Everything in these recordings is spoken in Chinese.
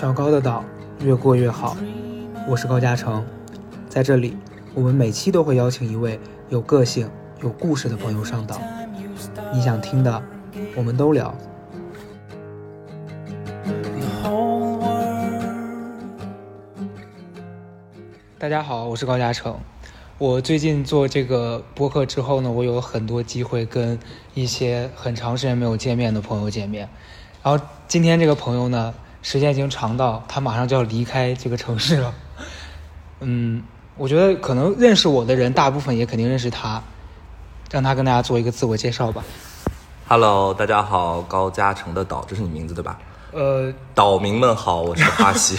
小高的岛越过越好，我是高嘉诚，在这里，我们每期都会邀请一位有个性、有故事的朋友上岛，你想听的，我们都聊。大家好，我是高嘉诚。我最近做这个播客之后呢，我有很多机会跟一些很长时间没有见面的朋友见面。然后今天这个朋友呢，时间已经长到他马上就要离开这个城市了。嗯，我觉得可能认识我的人，大部分也肯定认识他。让他跟大家做一个自我介绍吧。Hello，大家好，高嘉诚的岛，这是你名字对吧？呃，岛民们好，我是花溪。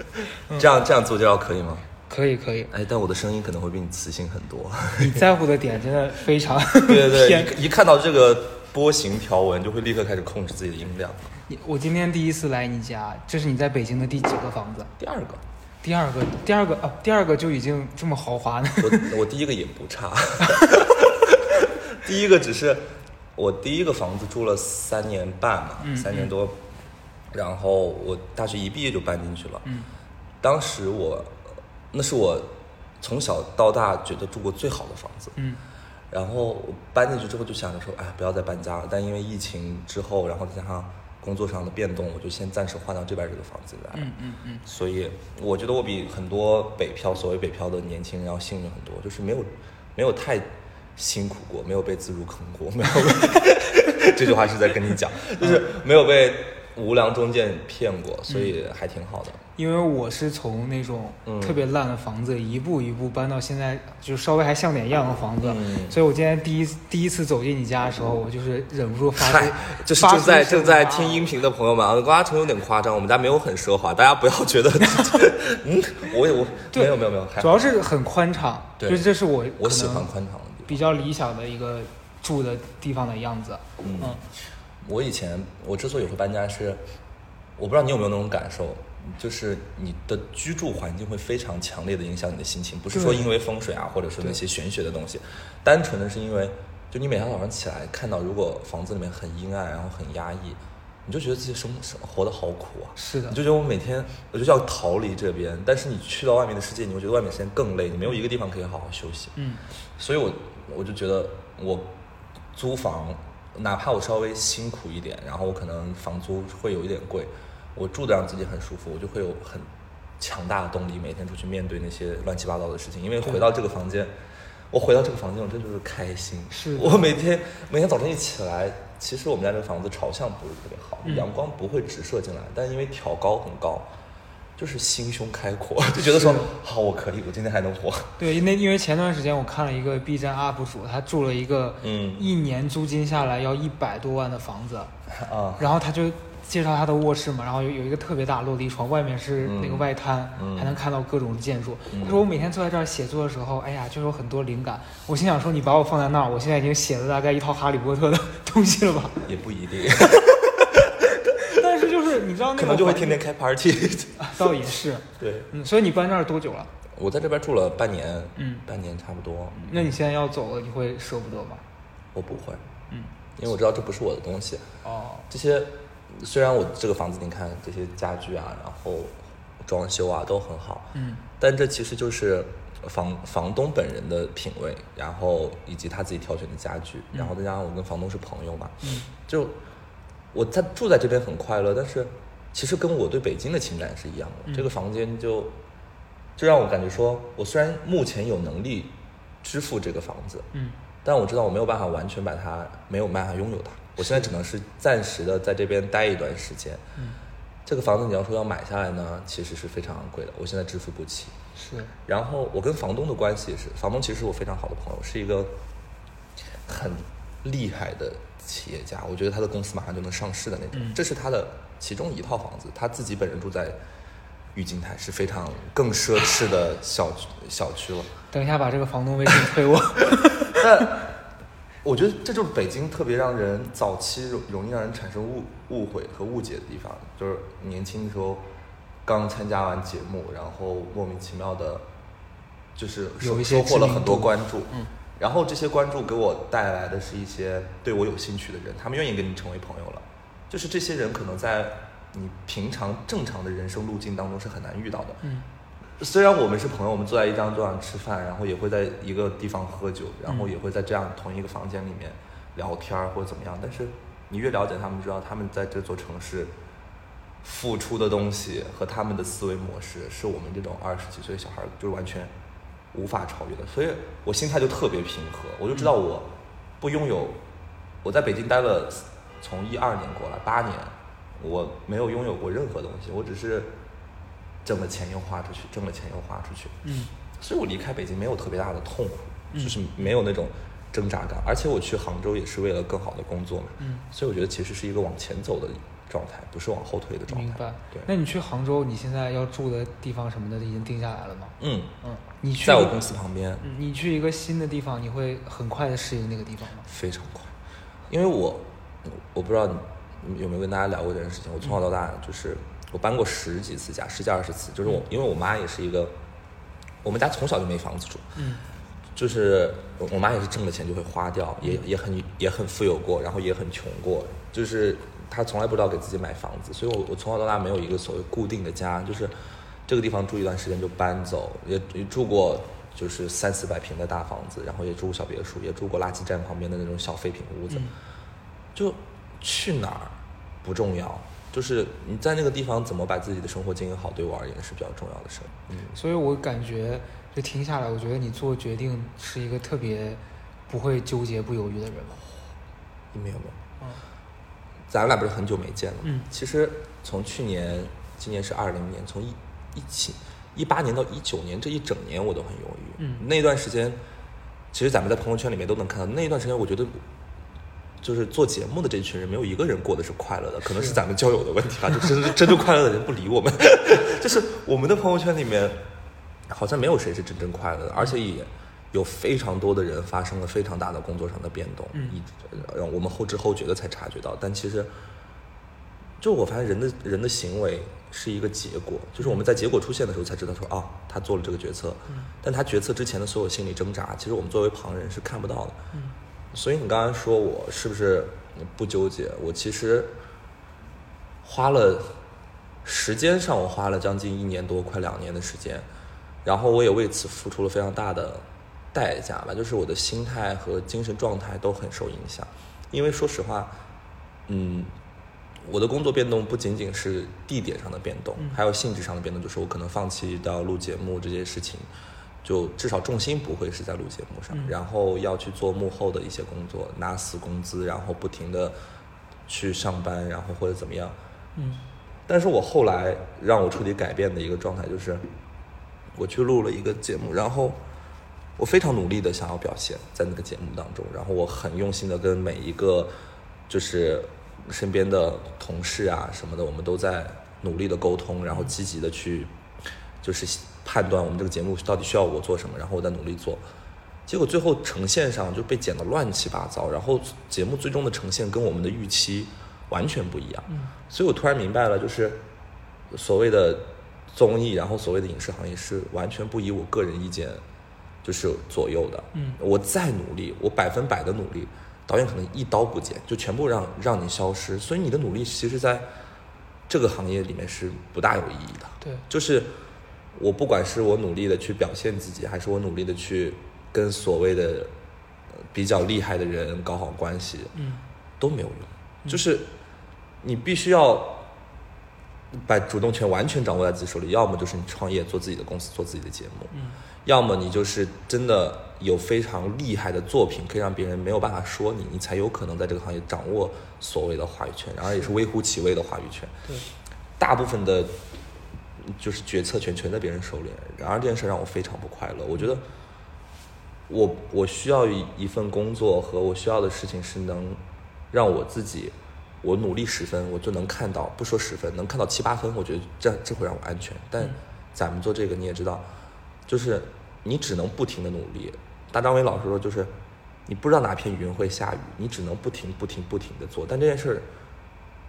这样这样做介绍可以吗？可以可以，哎，但我的声音可能会比你磁性很多。你在乎的点真的非常对 对对，一一看到这个波形条纹，就会立刻开始控制自己的音量。你我今天第一次来你家，这是你在北京的第几个房子？第二个，第二个，第二个啊，第二个就已经这么豪华呢。我我第一个也不差，第一个只是我第一个房子住了三年半嘛，嗯三年多，然后我大学一毕业就搬进去了。嗯，当时我那是我从小到大觉得住过最好的房子。嗯然后我搬进去之后就想着说，哎，不要再搬家了。但因为疫情之后，然后再加上工作上的变动，我就先暂时换到这边这个房子来了。嗯嗯嗯，所以我觉得我比很多北漂，所谓北漂的年轻人要幸运很多，就是没有没有太辛苦过，没有被自如坑过，没有被这句话是在跟你讲，就是没有被无良中介骗过，所以还挺好的。因为我是从那种嗯。特别烂的房子一步一步搬到现在就稍微还像点样的房子，嗯。所以我今天第一第一次走进你家的时候，我就是忍不住发出，就是发正在正在啊。听音频的朋友们啊，高嘉诚有点夸张，我们家没有很奢华，大家不要觉得，嗯，我也我对没有没有没有，主要是很宽敞，对。就是这是我我喜欢宽敞的。比较理想的一个住的地方的样子。嗯。嗯。我以前我之所以会搬家是，我不知道你有没有那种感受，就是你的居住环境会非常强烈的影响你的心情，不是说因为风水啊，或者说那些玄学的东西，单纯的是因为，就你每天早上起来看到如果房子里面很阴暗，然后很压抑，你就觉得自己生生活的好苦啊。是的你就觉得我每天我就要逃离这边，但是你去到外面的世界，你会觉得外面时间更累，你没有一个地方可以好好休息。嗯所以我我就觉得我租房，哪怕我稍微辛苦一点，然后我可能房租会有一点贵，我住的让自己很舒服，我就会有很强大的动力，每天出去面对那些乱七八糟的事情。因为回到这个房间，我回到这个房间，我真就是开心。是我每天每天早晨一起来，其实我们家这个房子朝向不是特别好，嗯阳光不会直射进来，但因为挑高很高。就是心胸开阔，就觉得说好，我可以，我今天还能活。对，那因为前段时间我看了一个 B 站 UP 主，他住了一个嗯一年租金下来要一百多万的房子，啊，然后他就介绍他的卧室嘛，然后有有一个特别大落地窗，外面是那个嗯外滩，嗯还能看到各种建筑。嗯他说我每天坐在这儿写作的时候，哎呀，就有很多灵感。我心想说，你把我放在那儿，我现在已经写了大概一套哈利波特的东西了吧？也不一定，但是就是你知道那个可能就会天天开 party。啊倒也是，对，嗯，所以你搬这儿多久了？我在这边住了半年，嗯半年差不多。那你现在要走了，你会舍不得吗？我不会，嗯，因为我知道这不是我的东西。哦，这些虽然我这个房子，你看这些家具啊，然后装修啊都很好，嗯但这其实就是房房东本人的品味，然后以及他自己挑选的家具，然后再加上我跟房东是朋友嘛，嗯就我他住在这边很快乐，但是其实跟我对北京的情感是一样的。嗯这个房间就就让我感觉说，我虽然目前有能力支付这个房子，嗯但我知道我没有办法完全把它，没有办法拥有它。我现在只能是暂时的在这边待一段时间。嗯，这个房子你要说要买下来呢，其实是非常昂贵的，我现在支付不起。是，然后我跟房东的关系也是，房东其实是我非常好的朋友，是一个很厉害的企业家，我觉得他的公司马上就能上市的那种。嗯这是他的其中一套房子，他自己本人住在郁金台，是非常更奢侈的小区小区了。等一下把这个房东微信推我。但我觉得这就是北京特别让人早期容容易让人产生误误会和误解的地方，就是年轻的时候刚参加完节目，然后莫名其妙的，就是收有一些收获了很多关注，嗯，然后这些关注给我带来的是一些对我有兴趣的人，他们愿意跟你成为朋友了，就是这些人可能在你平常正常的人生路径当中是很难遇到的。嗯虽然我们是朋友，我们坐在一张桌上吃饭，然后也会在一个地方喝酒，然后嗯也会在这样同一个房间里面聊天儿或者怎么样，但是你越了解他们，知道他们在这座城市付出的东西和他们的思维模式，是我们这种二十几岁的小孩就是完全无法超越的。所以我心态就特别平和，我就知道我不拥有，我在北京待了从一二年过来八年，我没有拥有过任何东西，我只是挣了钱又花出去，挣了钱又花出去。嗯所以我离开北京没有特别大的痛苦，嗯就是没有那种挣扎感。而且我去杭州也是为了更好的工作嘛，嗯，所以我觉得其实是一个往前走的状态，不是往后退的状态。明白。对，那你去杭州，你现在要住的地方什么的已经定下来了吗？嗯，嗯，你去在我公司旁边，嗯，你去一个新的地方，你会很快的适应那个地方吗？非常快，因为我我不知道你有没有跟大家聊过这件事情。我从小到大就是我搬过十几次家，十几二十次。就是我因为我妈也是一个，我们家从小就没房子住，嗯。就是我我妈也是挣了钱就会花掉，也也很也很富有过，然后也很穷过，就是她从来不知道给自己买房子，所以我我从小到大没有一个所谓固定的家，就是这个地方住一段时间就搬走，也也住过就是三四百平的大房子，然后也住过小别墅，也住过垃圾站旁边的那种小废品屋子，嗯。就去哪儿不重要。就是你在那个地方怎么把自己的生活经营好，对我而言是比较重要的事儿。嗯，所以我感觉就听下来，我觉得你做决定是一个特别不会纠结、不犹豫的人。没有没有，嗯咱俩不是很久没见了吗？嗯其实从去年，今年是二零年，从一一七一八年到一九年这一整年，我都很犹豫。嗯那段时间，其实咱们在朋友圈里面都能看到，那一段时间我觉得。就是做节目的这群人，没有一个人过得是快乐的，可能是是咱们交友的问题吧。就真正真正快乐的人不理我们，就是我们的朋友圈里面，好像没有谁是真正快乐的，而且也有非常多的人发生了非常大的工作上的变动，嗯我们后知后觉的才察觉到。但其实，就我发现人的人的行为是一个结果，就是我们在结果出现的时候才知道说啊，他做了这个决策，但他决策之前的所有心理挣扎，其实我们作为旁人是看不到的。嗯所以你刚刚说我是不是不纠结？我其实花了时间上，我花了将近一年多，快两年的时间，然后我也为此付出了非常大的代价吧，就是我的心态和精神状态都很受影响。因为说实话，嗯，我的工作变动不仅仅是地点上的变动，嗯还有性质上的变动，就是我可能放弃到录节目这件事情，就至少重心不会是在录节目上，嗯然后要去做幕后的一些工作，拿死工资，然后不停的去上班，然后或者怎么样。嗯但是我后来让我彻底改变的一个状态就是，我去录了一个节目，然后我非常努力的想要表现在那个节目当中，然后我很用心的跟每一个就是身边的同事啊什么的，我们都在努力的沟通，然后积极的去就是判断我们这个节目到底需要我做什么，然后我再努力做。结果最后呈现上就被剪得乱七八糟，然后节目最终的呈现跟我们的预期完全不一样。嗯所以我突然明白了，就是所谓的综艺，然后所谓的影视行业是完全不以我个人意见就是左右的。嗯我再努力，我百分百的努力，导演可能一刀不剪，就全部让让你消失。所以你的努力其实在这个行业里面是不大有意义的。对，就是我不管是我努力的去表现自己，还是我努力的去跟所谓的呃比较厉害的人搞好关系，嗯都没有用。就是你必须要把主动权完全掌握在自己手里，要么就是你创业做自己的公司，做自己的节目，嗯要么你就是真的有非常厉害的作品，可以让别人没有办法说你，你才有可能在这个行业掌握所谓的话语权，然后也是微乎其微的话语权。对，大部分的，就是决策权全在别人手里。然而这件事让我非常不快乐。我觉得我，我需要一一份工作和我需要的事情是能让我自己，我努力十分，我就能看到，不说十分，能看到七八分，我觉得这这会让我安全。但嗯咱们做这个你也知道，就是你只能不停的努力。大张伟老师说，就是你不知道哪片云会下雨，你只能不停不停不停的做。但这件事儿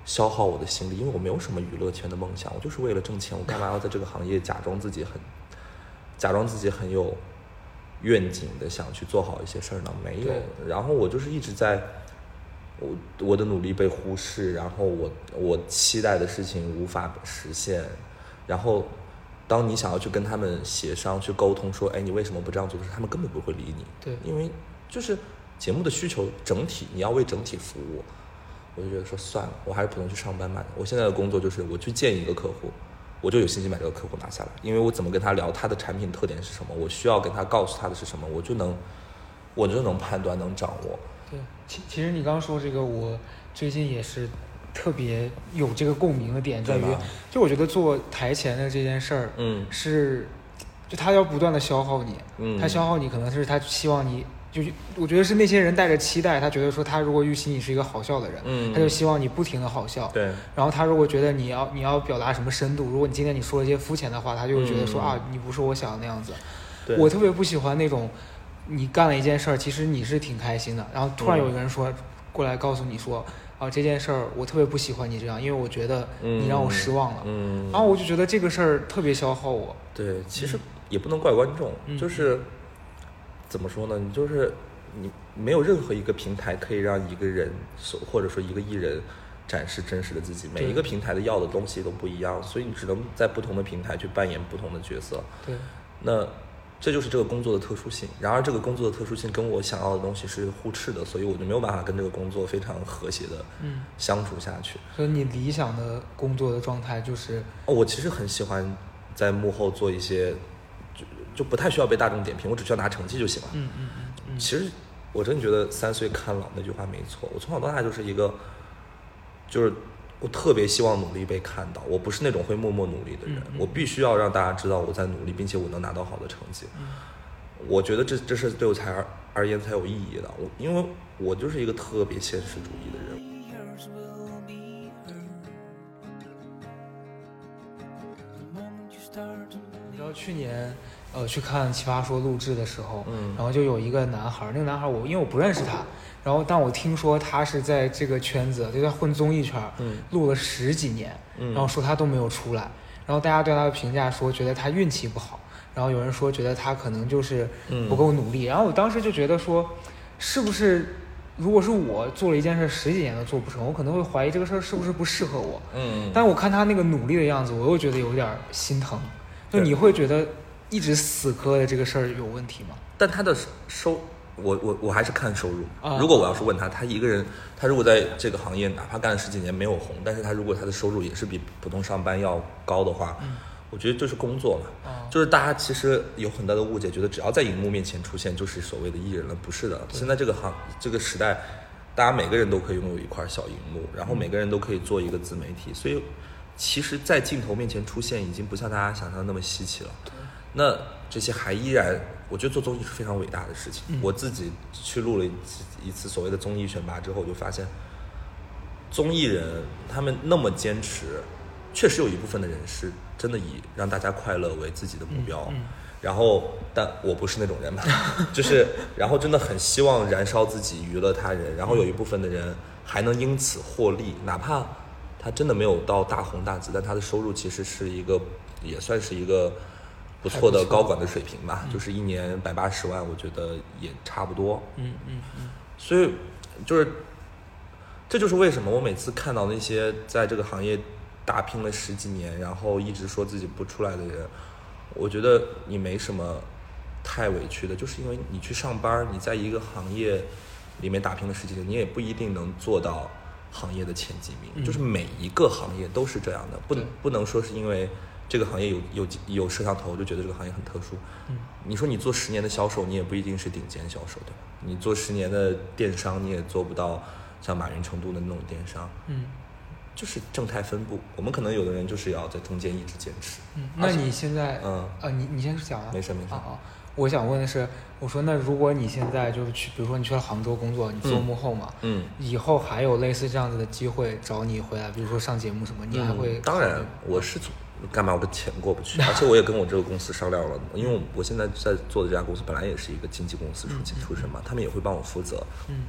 消耗我的心力，因为我没有什么娱乐圈的梦想，我就是为了挣钱，我干嘛要在这个行业假装自己很，假装自己很有愿景的想去做好一些事儿呢？没有。然后我就是一直在我我的努力被忽视，然后我我期待的事情无法实现，然后当你想要去跟他们协商、去沟通，说，哎，你为什么不这样做的时候，他们根本不会理你。对因为就是节目的需求整体，你要为整体服务。我就觉得说算了，我还是普通去上班吧。我现在的工作就是我去见一个客户，我就有信心把这个客户拿下来，因为我怎么跟他聊他的产品特点是什么，我需要跟他告诉他的是什么，我就能我就能判断能掌握。对，其其实你刚刚说这个，我最近也是特别有这个共鸣的点，在于就我觉得做台前的这件事儿，嗯是，就他要不断的消耗你，嗯他消耗你可能是他希望你，就我觉得是那些人带着期待，他觉得说他如果预期你是一个好笑的人，嗯他就希望你不停的好笑，对，然后他如果觉得你要你要表达什么深度，如果你今天你说了一些肤浅的话，他就会觉得说、嗯啊你不是我想的那样子。对我特别不喜欢那种你干了一件事儿，其实你是挺开心的，然后突然嗯有一个人说、过来告诉你说啊这件事儿我特别不喜欢你这样，因为我觉得你让我失望了。嗯，然后我就觉得这个事儿特别消耗我。对，其实也不能怪观众，嗯就是怎么说呢？你就是你没有任何一个平台可以让一个人所或者说一个艺人展示真实的自己，每一个平台的要的东西都不一样，所以你只能在不同的平台去扮演不同的角色。对，那这就是这个工作的特殊性。然而，这个工作的特殊性跟我想要的东西是互斥的，所以我就没有办法跟这个工作非常和谐的嗯，相处下去。所以你理想的工作的状态就是，哦，我其实很喜欢在幕后做一些，就就不太需要被大众点评，我只需要拿成绩就行了。嗯嗯其实我真的觉得“三岁看老”那句话没错。我从小到大就是一个，就是我特别希望努力被看到。我不是那种会默默努力的人，嗯嗯我必须要让大家知道我在努力，并且我能拿到好的成绩。嗯我觉得这这是对我才而而言才有意义的。我因为我就是一个特别现实主义的人。知道去年，呃，去看《奇葩说》录制的时候，嗯然后就有一个男孩儿，那个男孩儿我因为我不认识他，然后但我听说他是在这个圈子，就在混综艺圈儿，嗯录了十几年，嗯然后说他都没有出来，然后大家对他的评价说觉得他运气不好，然后有人说觉得他可能就是嗯不够努力，然后我当时就觉得说，是不是如果是我做了一件事十几年都做不成，我可能会怀疑这个事儿是不是不适合我，嗯，但我看他那个努力的样子，我又觉得有点儿心疼。就你会觉得一直死磕的这个事儿有问题吗？但他的收，我我我还是看收入。啊如果我要是问他，他一个人，他如果在这个行业哪怕干了十几年没有红，但是他如果他的收入也是比普通上班要高的话，我觉得就是工作嘛。嗯就是大家其实有很大的误解，觉得只要在荧幕面前出现就是所谓的艺人了，不是的。现在这个行这个时代，大家每个人都可以拥有一块小荧幕，然后每个人都可以做一个自媒体，所以其实，在镜头面前出现已经不像大家想象的那么稀奇了。那这些还依然，我觉得做综艺是非常伟大的事情。嗯我自己去录了一次一次所谓的综艺选拔之后，我就发现，综艺人他们那么坚持，确实有一部分的人是真的以让大家快乐为自己的目标。嗯嗯然后，但我不是那种人嘛，就是，然后真的很希望燃烧自己，娱乐他人。然后有一部分的人还能因此获利，哪怕他真的没有到大红大紫，但他的收入其实是一个，也算是一个不错的高管的水平吧，就是一年百八十万，我觉得也差不多。嗯嗯嗯。所以就是，这就是为什么我每次看到那些在这个行业打拼了十几年，然后一直说自己不出来的人，我觉得你没什么太委屈的，就是因为你去上班，你在一个行业里面打拼了十几年，你也不一定能做到行业的前几名。嗯。就是每一个行业都是这样的，不能不能说是因为这个行业有有有摄像头就觉得这个行业很特殊。嗯你说你做十年的销售，你也不一定是顶尖销售，对吧？你做十年的电商，你也做不到像马云成都的那种电商，嗯就是正态分布。我们可能有的人就是要在中间一直坚持。嗯。那你现在，嗯啊，你你先讲啊。没事没事啊啊，我想问的是，我说那如果你现在就是去，比如说你去了杭州工作，你做嗯幕后嘛，嗯，以后还有类似这样子的机会找你回来，比如说上节目什么，你还会嗯？当然，我是从干嘛我的钱过不去，而且我也跟我这个公司商量了，因为我现在在做的这家公司本来也是一个经纪公司出出身嘛，他们也会帮我负责。嗯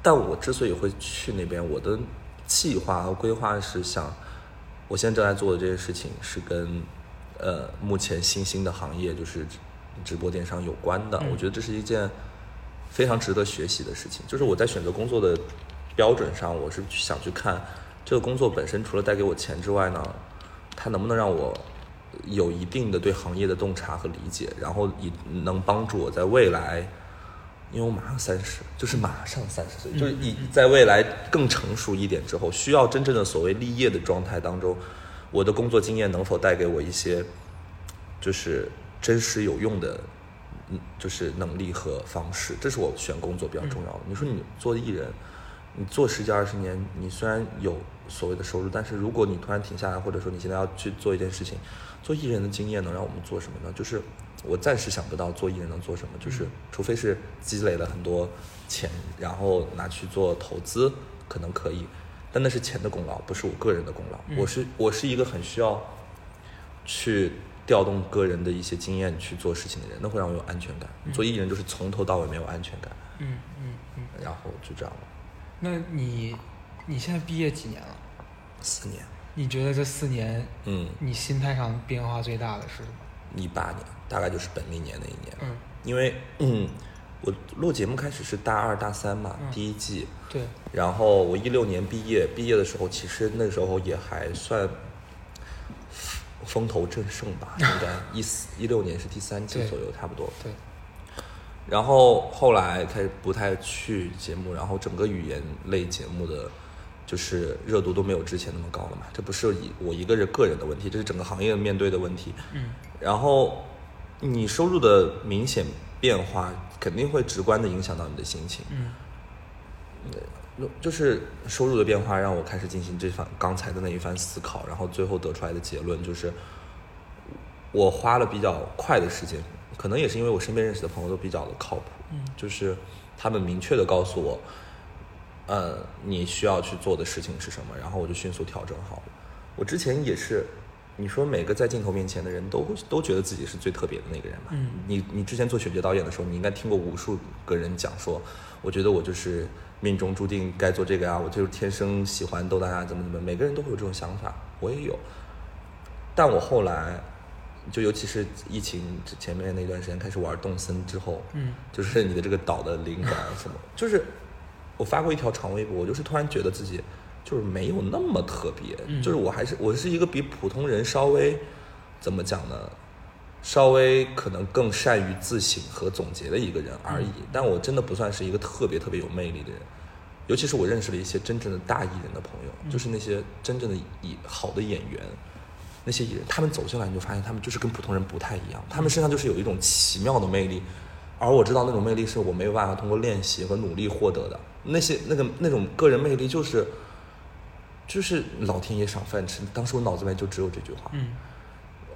但我之所以会去那边，我的计划和规划是想，我现在正在做的这件事情是跟呃目前新兴的行业，就是直直播电商有关的。嗯我觉得这是一件非常值得学习的事情。就是我在选择工作的标准上，我是想去看这个工作本身除了带给我钱之外呢，它能不能让我有一定的对行业的洞察和理解，然后以能帮助我在未来，因为我马上三十，就是马上三十岁，就是以在未来更成熟一点之后，需要真正的所谓立业的状态当中，我的工作经验能否带给我一些就是真实有用的，嗯，就是能力和方式，这是我选工作比较重要的。你说你做艺人，你做十几二十年，你虽然有所谓的收入，但是如果你突然停下来，或者说你现在要去做一件事情，做艺人的经验能让我们做什么呢？就是我暂时想不到做艺人能做什么，就是除非是积累了很多钱，然后拿去做投资，可能可以，但那是钱的功劳，不是我个人的功劳。我是我是一个很需要去调动个人的一些经验去做事情的人，那会让我有安全感。做艺人就是从头到尾没有安全感，嗯嗯嗯。然后就这样了，那你你现在毕业几年了？四年，你觉得这四年，嗯，你心态上变化最大的是什么？一八年大概就是本命年那一年，嗯，因为嗯，我录节目开始是大二大三嘛，嗯第一季，对，然后我一六年毕业，毕业的时候其实那时候也还算风头正盛吧，应该 一四一六年是第三季左右，差不多。对，然后后来开始不太去节目，然后整个语言类节目的就是热度都没有之前那么高了嘛。这不是以我一个人个人的问题，这是整个行业面对的问题。嗯然后你收入的明显变化，肯定会直观的影响到你的心情。嗯就是收入的变化让我开始进行这番刚才的那一番思考，然后最后得出来的结论就是，我花了比较快的时间，可能也是因为我身边认识的朋友都比较的靠谱，嗯就是他们明确的告诉我，呃，你需要去做的事情是什么，然后我就迅速调整好了。我之前也是，你说每个在镜头面前的人都会都觉得自己是最特别的那个人嘛。嗯你你之前做选角导演的时候，你应该听过无数个人讲说，我觉得我就是命中注定该做这个啊，我就是天生喜欢逗大家怎么怎么，每个人都会有这种想法，我也有。但我后来，就尤其是疫情之前面那段时间开始玩动森之后，嗯就是你的这个导的灵感什么，就是我发过一条长微博，我就是突然觉得自己就是没有那么特别，嗯就是我还是我是一个比普通人稍微怎么讲呢，稍微可能更善于自省和总结的一个人而已，但我真的不算是一个特别特别有魅力的人。尤其是我认识了一些真正的大艺人的朋友，就是那些真正的艺好的演员，那些艺人，他们走进来你就发现他们就是跟普通人不太一样，他们身上就是有一种奇妙的魅力，而我知道那种魅力是我没有办法通过练习和努力获得的。那些那个那种个人魅力就是，就是老天爷赏饭吃。当时我脑子里面就只有这句话，嗯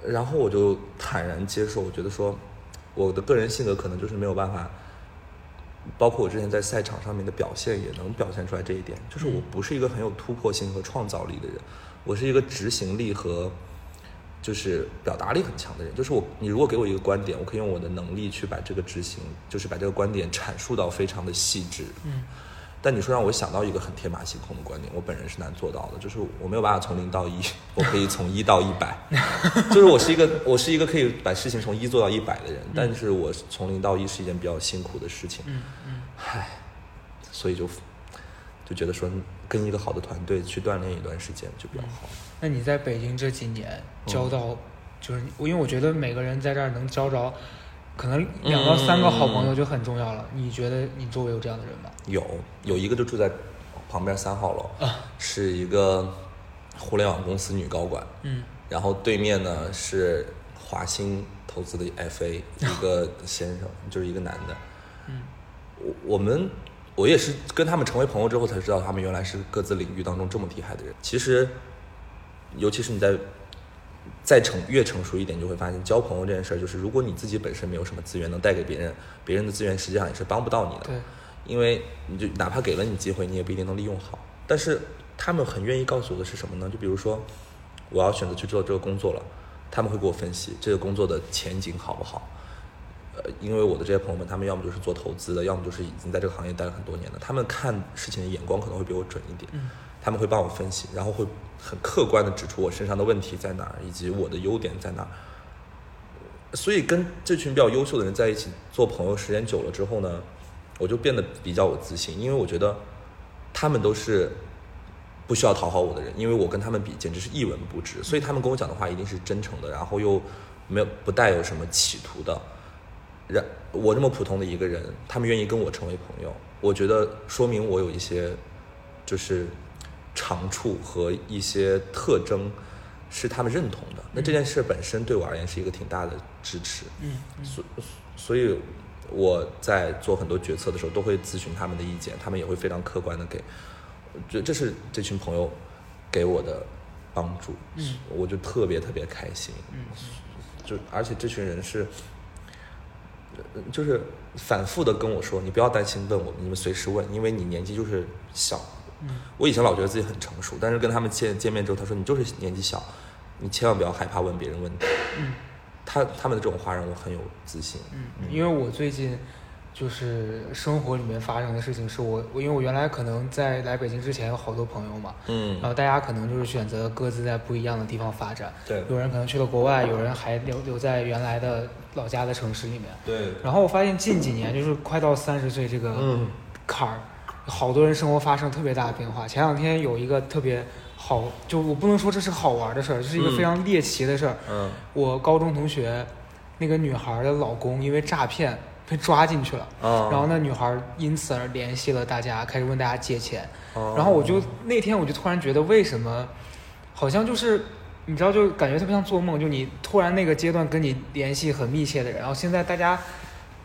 然后我就坦然接受，我觉得说，我的个人性格可能就是没有办法，包括我之前在赛场上面的表现也能表现出来这一点，就是我不是一个很有突破性和创造力的人，我是一个执行力和就是表达力很强的人。就是我，你如果给我一个观点，我可以用我的能力去把这个执行，就是把这个观点阐述到非常的细致。嗯但你说让我想到一个很天马行空的观点，我本人是难做到的，就是我没有办法从零到一，我可以从一到一百，就是我是一个我是一个可以把事情从一做到一百的人，但是我从零到一是一件比较辛苦的事情，嗯。嗯。唉，所以就就觉得说跟一个好的团队去锻炼一段时间就比较好。那你在北京这几年交到，就是因为我觉得每个人在这儿能交着，可能两到三个好朋友就很重要了。你觉得你周围有这样的人吗？有有一个就住在旁边三号楼，啊是一个互联网公司女高管，嗯然后对面呢是华兴投资的 FA 一个先生，就是一个男的。嗯我我们我也是跟他们成为朋友之后才知道，他们原来是各自领域当中这么厉害的人。其实，尤其是你在再成越成熟一点，就会发现交朋友这件事儿，就是如果你自己本身没有什么资源能带给别人，别人的资源实际上也是帮不到你的。对，因为你就哪怕给了你机会，你也不一定能利用好。但是他们很愿意告诉我的是什么呢？就比如说，我要选择去做这个工作了，他们会给我分析这个工作的前景好不好。呃，因为我的这些朋友们，他们要么就是做投资的，要么就是已经在这个行业待了很多年的，他们看事情的眼光可能会比我准一点。嗯他们会帮我分析，然后会很客观的指出我身上的问题在哪儿，以及我的优点在哪儿。所以跟这群比较优秀的人在一起做朋友，时间久了之后呢，我就变得比较有自信，因为我觉得他们都是不需要讨好我的人，因为我跟他们比简直是一文不值，所以他们跟我讲的话一定是真诚的，然后又没有不带有什么企图的。然我这么普通的一个人，他们愿意跟我成为朋友，我觉得说明我有一些就是长处和一些特征是他们认同的。那这件事本身对我而言是一个挺大的支持。嗯所所以我在做很多决策的时候，都会咨询他们的意见，他们也会非常客观的给。这这是这群朋友给我的帮助，嗯我就特别特别开心。嗯就而且这群人是，呃就是反复的跟我说，你不要担心问我，你们随时问，因为你年纪就是小。嗯我以前老觉得自己很成熟，但是跟他们见见面之后，他说你就是年纪小，你千万不要害怕问别人问题。嗯他他们的这种话让我很有自信。嗯，因为我最近就是生活里面发生的事情，是我我因为我原来可能在来北京之前有好多朋友嘛，嗯然后大家可能就是选择各自在不一样的地方发展，对有人可能去了国外，有人还留留在原来的老家的城市里面。对，然后我发现近几年就是快到三十岁这个嗯坎儿，好多人生活发生特别大的变化。前两天有一个特别好，就我不能说这是好玩的事儿，这是一个嗯非常猎奇的事儿。嗯我高中同学那个女孩的老公因为诈骗被抓进去了，啊，然后那女孩因此而联系了大家，开始问大家借钱。哦然后我就那天我就突然觉得，为什么好像就是你知道，就感觉特别像做梦，就你突然那个阶段跟你联系很密切的人，然后现在大家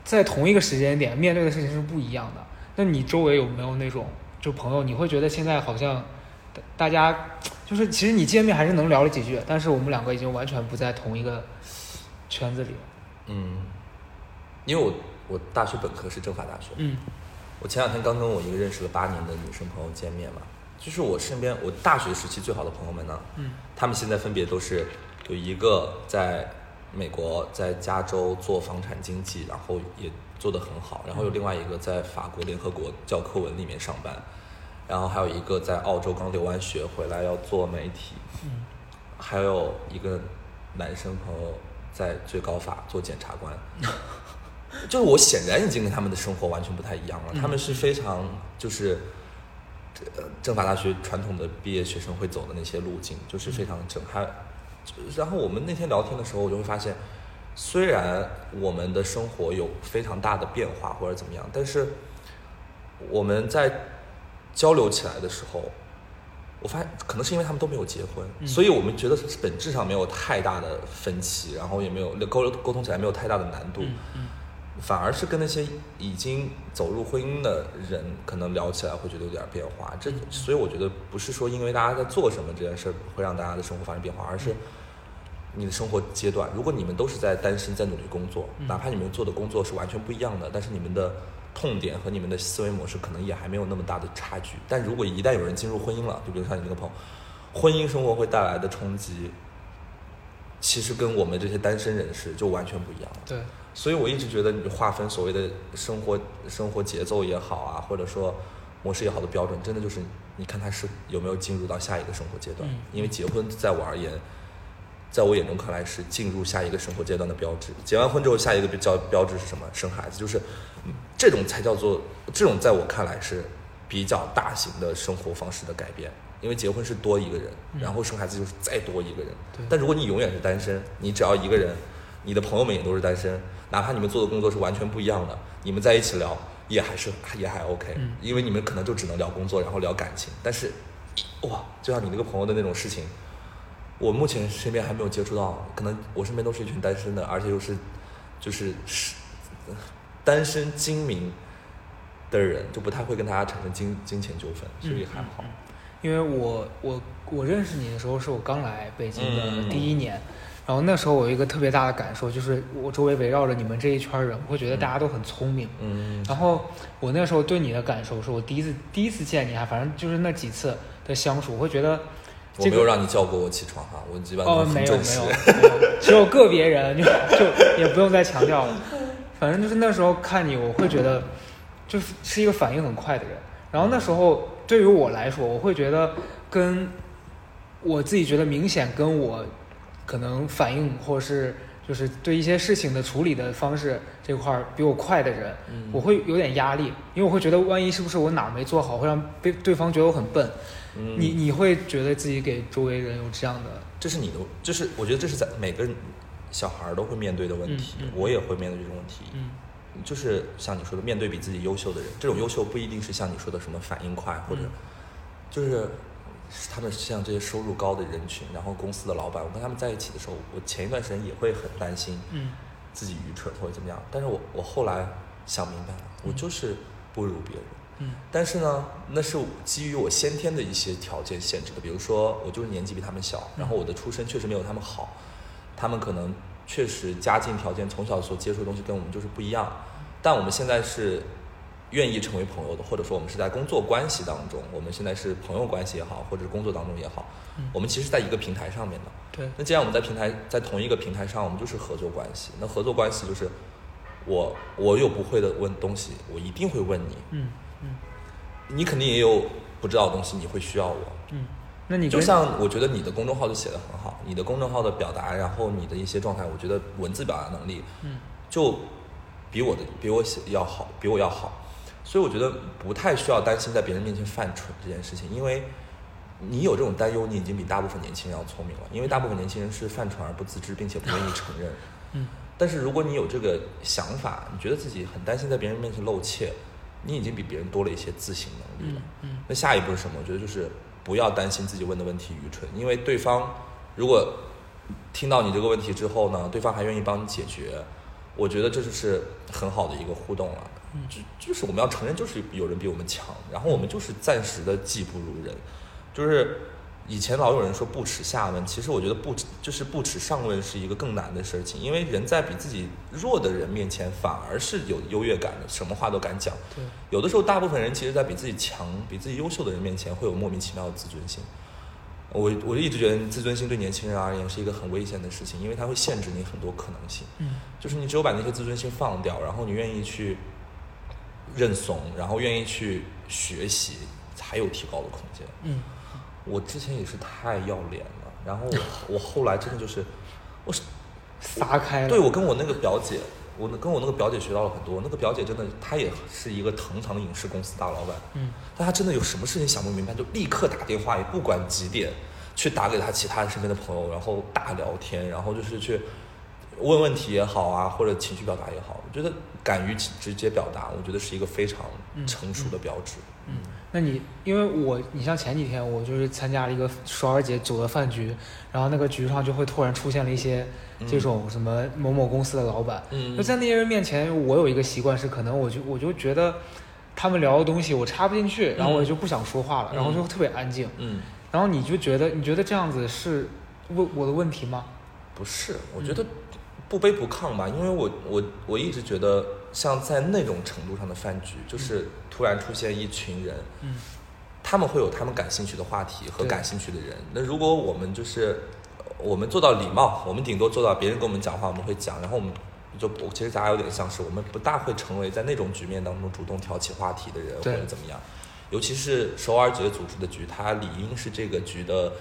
在同一个时间点面对的事情是不一样的。那你周围有没有那种就朋友，你会觉得现在好像大大家就是其实你见面还是能聊了几句，但是我们两个已经完全不在同一个圈子里了。嗯，因为我我大学本科是政法大学，嗯。我前两天刚跟我一个认识了八年的女生朋友见面嘛，就是我身边我大学时期最好的朋友们呢，嗯。他们现在分别都是有一个在美国，在加州做房产经纪，然后也做得很好，然后有另外一个在法国联合国教科文里面上班，然后还有一个在澳洲刚留完学回来要做媒体，嗯还有一个男生朋友在最高法做检察官，就是我显然已经跟他们的生活完全不太一样了。嗯他们是非常就是呃政法大学传统的毕业学生会走的那些路径，就是非常正。还然后我们那天聊天的时候，我就会发现，虽然我们的生活有非常大的变化或者怎么样，但是我们在交流起来的时候，我发现可能是因为他们都没有结婚，嗯所以我们觉得本质上没有太大的分歧，然后也没有沟沟通起来没有太大的难度，嗯嗯反而是跟那些已经走入婚姻的人，可能聊起来会觉得有点变化。这所以我觉得不是说因为大家在做什么这件事会让大家的生活发生变化，而是你的生活阶段。如果你们都是在单身，在努力工作，嗯哪怕你们做的工作是完全不一样的，但是你们的痛点和你们的思维模式可能也还没有那么大的差距。但如果一旦有人进入婚姻了，就比如像你那个朋友，婚姻生活会带来的冲击，其实跟我们这些单身人士就完全不一样了。对，所以我一直觉得你划分所谓的生活生活节奏也好啊，或者说模式也好的标准，真的就是你看他是有没有进入到下一个生活阶段。嗯因为结婚在我而言，在我眼中看来是进入下一个生活阶段的标志。结完婚之后，下一个标标志是什么？生孩子，就是嗯这种才叫做这种，在我看来是比较大型的生活方式的改变。因为结婚是多一个人，嗯然后生孩子就是再多一个人。对但如果你永远是单身，你只要一个人，你的朋友们也都是单身，哪怕你们做的工作是完全不一样的，你们在一起聊也还是也还 OK，、嗯因为你们可能就只能聊工作，然后聊感情。但是，哇，就像你那个朋友的那种事情，我目前身边还没有接触到，可能我身边都是一群单身的，而且又是就是是单身精明的人，就不太会跟大家产生金金钱纠纷，所以还好。因为我我我认识你的时候是我刚来北京的嗯第一年，然后那时候我有一个特别大的感受，就是我周围围绕着你们这一圈人，我会觉得大家都很聪明。嗯然后我那时候对你的感受是我第一次第一次见你还反正就是那几次的相处，我会觉得我没有让你叫过我起床哈，我基本上哦都没有没有只有个别人就就也不用再强调了。反正就是那时候看你，我会觉得就是是一个反应很快的人。然后那时候对于我来说，我会觉得跟我自己觉得明显跟我可能反应或是就是对一些事情的处理的方式这块儿比我快的人，嗯我会有点压力，因为我会觉得万一是不是我哪儿没做好，会让被对方觉得我很笨。嗯你你会觉得自己给周围人有这样的，这是你的，就是我觉得这是在每个小孩儿都会面对的问题，我也会面对这种问题。嗯就是像你说的，面对比自己优秀的人，这种优秀不一定是像你说的什么反应快，或者嗯就是他们像这些收入高的人群，然后公司的老板，我跟他们在一起的时候，我前一段时间也会很担心嗯。自己愚蠢或者怎么样，但是我我后来想明白了，我嗯就是不如别人。嗯。但是呢，那是基于我先天的一些条件限制的，比如说我就是年纪比他们小，然后我的出身确实没有他们好，他们可能确实家境条件从小所接触的东西跟我们就是不一样，但我们现在是愿意成为朋友的，或者说我们是在工作关系当中，我们现在是朋友关系也好，或者是工作当中也好，嗯。我们其实在一个平台上面的。对。那既然我们在平台在同一个平台上，我们就是合作关系。那合作关系就是我我有不会的问东西，我一定会问你，嗯嗯。你肯定也有不知道的东西，你会需要我。嗯，那你就像我觉得你的公众号就写的很好，你的公众号的表达，然后你的一些状态，我觉得文字表达能力嗯。就比我的比我写要好，比我要好，所以我觉得不太需要担心在别人面前犯蠢这件事情，因为你有这种担忧，你已经比大部分年轻人要聪明了，因为大部分年轻人是犯蠢而不自知，并且不愿意承认。嗯但是如果你有这个想法，你觉得自己很担心在别人面前露怯，你已经比别人多了一些自省能力了嗯。嗯那下一步是什么？我觉得就是不要担心自己问的问题愚蠢，因为对方如果听到你这个问题之后呢，对方还愿意帮你解决，我觉得这就是很好的一个互动了。嗯就就是我们要承认，就是有人比我们强，然后我们就是暂时的技不如人，就是。以前老有人说不耻下问，其实我觉得不就是不耻上问是一个更难的事情，因为人在比自己弱的人面前反而是有优越感的，什么话都敢讲。对有的时候，大部分人其实，在比自己强、比自己优秀的人面前，会有莫名其妙的自尊心。我我就一直觉得自尊心对年轻人而言是一个很危险的事情，因为它会限制你很多可能性。嗯就是你只有把那些自尊心放掉，然后你愿意去认怂，然后愿意去学习，才有提高的空间。嗯我之前也是太要脸了，然后我 我后来真的就是，我是撒开了，对我跟我那个表姐，我跟我那个表姐学到了很多。我那个表姐真的，她也是一个堂堂影视公司大老板，嗯但她真的有什么事情想不明白，就立刻打电话，也不管几点，去打给她其他身边的朋友，然后大聊天，然后就是去问问题也好啊，或者情绪表达也好，我觉得敢于直接表达，我觉得是一个非常嗯成熟的标志。嗯，那你因为我，你像前几天我就是参加了一个双儿节组的饭局，然后那个局上就会突然出现了一些这种什么某某公司的老板，嗯就在那些人面前，我有一个习惯是，可能我就我就觉得他们聊的东西我插不进去，然后我就不想说话了，嗯然后就特别安静，嗯，然后你就觉得你觉得这样子是问我的问题吗？不是，我觉得不卑不亢吧，因为我我我一直觉得，像在那种程度上的饭局，就是突然出现一群人，嗯他们会有他们感兴趣的话题和感兴趣的人。那如果我们就是我们做到礼貌，我们顶多做到别人跟我们讲话，我们会讲，然后我们就我其实咱俩有点像是我们不大会成为在那种局面当中主动挑起话题的人或者怎么样。尤其是首尔姐组织的局，它理应是这个局的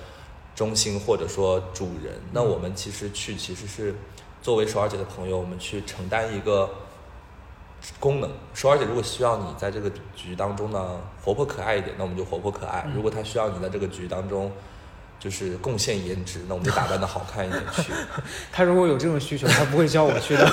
中心或者说主人。那我们其实去其实是作为首尔姐的朋友，我们去承担一个功能。首尔姐如果需要你在这个局当中呢活泼可爱一点，那我们就活泼可爱；嗯如果她需要你在这个局当中就是贡献颜值，那我们就打扮的好看一点去。他如果有这种需求，他不会叫我去的。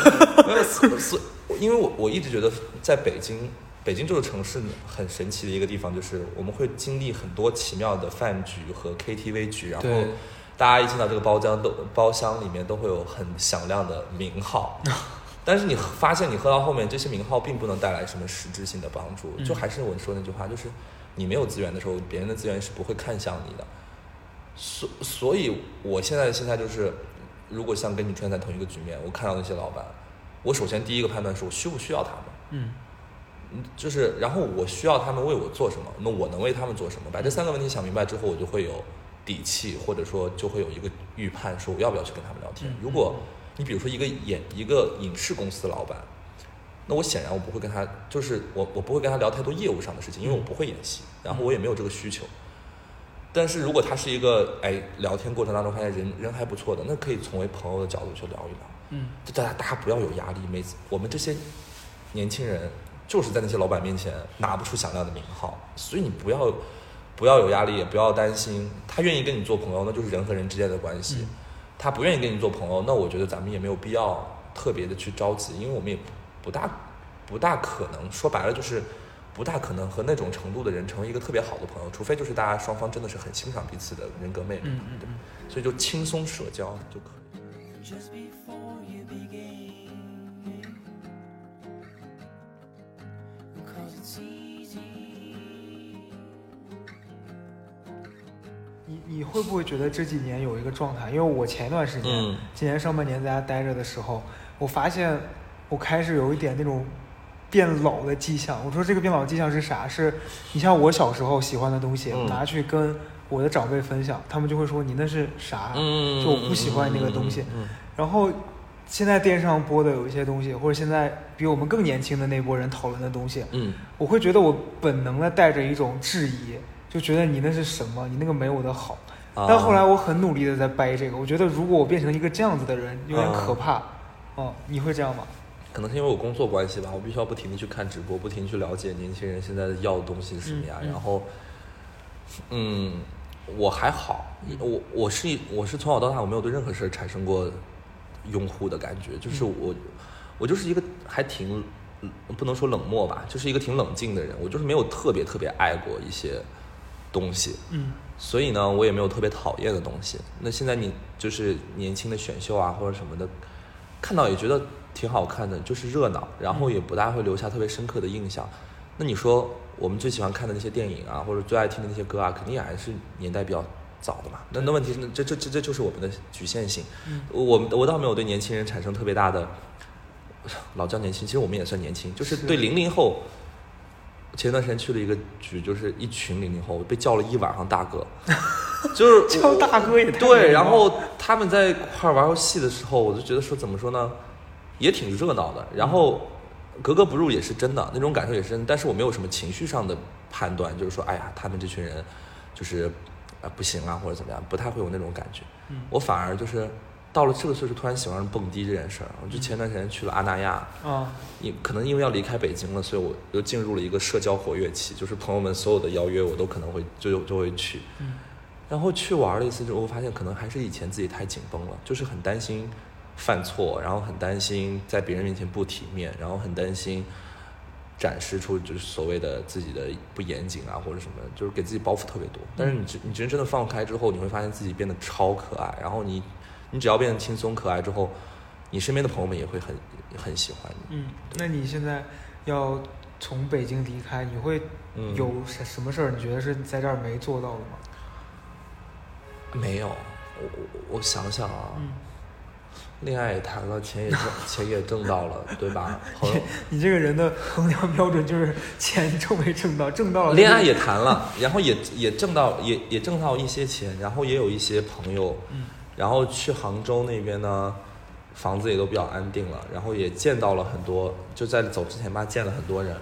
没有，所所，因为我我一直觉得在北京，北京这个城市很神奇的一个地方，就是我们会经历很多奇妙的饭局和 KTV 局，然后对大家一进到这个包厢都包厢里面都会有很响亮的名号。但是你发现，你喝到后面，这些名号并不能带来什么实质性的帮助。嗯就还是我说那句话，就是你没有资源的时候，别人的资源是不会看向你的。所所以，我现在的心态就是，如果像跟你出现在同一个局面，我看到那些老板，我首先第一个判断是我需不需要他们，嗯嗯就是然后我需要他们为我做什么，那我能为他们做什么？把这三个问题想明白之后，我就会有底气，或者说就会有一个预判，说我要不要去跟他们聊天嗯。如果你比如说一个演一个影视公司的老板，那我显然我不会跟他，就是我我不会跟他聊太多业务上的事情，因为我不会演戏，然后我也没有这个需求。但是如果他是一个哎聊天过程当中发现人人还不错的，那可以从为朋友的角度去聊一聊。嗯就大家大家不要有压力，每次我们这些年轻人就是在那些老板面前拿不出响亮的名号，所以你不要不要有压力，也不要担心。他愿意跟你做朋友，那就是人和人之间的关系；嗯他不愿意跟你做朋友，那我觉得咱们也没有必要特别的去着急，因为我们也不不大不大可能，说白了就是。不大可能和那种程度的人成为一个特别好的朋友，除非就是大家双方真的是很欣赏彼此的人格魅力，对嗯嗯嗯所以就轻松社交就可以。just 你你会不会觉得这几年有一个状态？因为我前一段时间，嗯今年上半年在家待着的时候，我发现我开始有一点那种变老的迹象。我说这个变老迹象是啥？是你像我小时候喜欢的东西，嗯拿去跟我的长辈分享，他们就会说你那是啥？嗯就我不喜欢那个东西。然后现在电视上播的有一些东西，或者现在比我们更年轻的那波人讨论的东西，嗯我会觉得我本能的带着一种质疑，就觉得你那是什么？你那个没我的好。啊但后来我很努力的在掰这个，我觉得如果我变成一个这样子的人，有点啊可怕。哦，你会这样吗？可能是因为我工作关系吧，我必须要不停的去看直播，不停地去了解年轻人现在要的东西是什么呀。嗯嗯然后，嗯，我还好，我我是我是从小到大我没有对任何事儿产生过拥护的感觉，就是我、我就是一个还挺嗯不能说冷漠吧，就是一个挺冷静的人，我就是没有特别特别爱过一些东西。嗯所以呢，我也没有特别讨厌的东西。那现在你就是年轻的选秀啊或者什么的，看到也觉得挺好看的，就是热闹，然后也不大会留下特别深刻的印象。那你说我们最喜欢看的那些电影啊，或者最爱听的那些歌啊，肯定也还是年代比较早的嘛。那那问题是，那这这这这就是我们的局限性。嗯我我倒没有对年轻人产生特别大的，老叫年轻，其实我们也算年轻，就是是对零零后。前段时间去了一个局，就是一群零零后被叫了一晚上大哥，就是叫大哥也对，然后他们在一块玩游戏的时候，我就觉得说怎么说呢，也挺热闹的。然后格格不入也是真的，那种感受也是真的。但是我没有什么情绪上的判断，就是说，哎呀，他们这群人就是啊不行啊，或者怎么样，不太会有那种感觉。嗯我反而就是到了这个岁数，突然喜欢上蹦迪这件事儿。我就前段时间去了阿那亚，啊，因可能因为要离开北京了，所以我又进入了一个社交活跃期，就是朋友们所有的邀约我都可能会就就会去。嗯然后去玩了一次之后，我发现可能还是以前自己太紧绷了，就是很担心犯错，然后很担心在别人面前不体面，然后很担心展示出就是所谓的自己的不严谨啊或者什么，就是给自己包袱特别多。但是你真你真真的放开之后，你会发现自己变得超可爱，然后你你只要变得轻松可爱之后，你身边的朋友们也会很很喜欢你。嗯，那你现在要从北京离开，你会嗯有什什么事儿？你觉得是在这儿没做到的吗？没有，我我我想想啊，嗯，恋爱也谈了，钱也挣钱也挣到了，对吧？朋友 你这个人的衡量标准就是钱挣没挣到，挣到了。恋爱也谈了，然后也也挣到也也挣到一些钱，然后也有一些朋友，嗯然后去杭州那边呢，房子也都比较安定了，然后也见到了很多，就在走之前吧，见了很多人。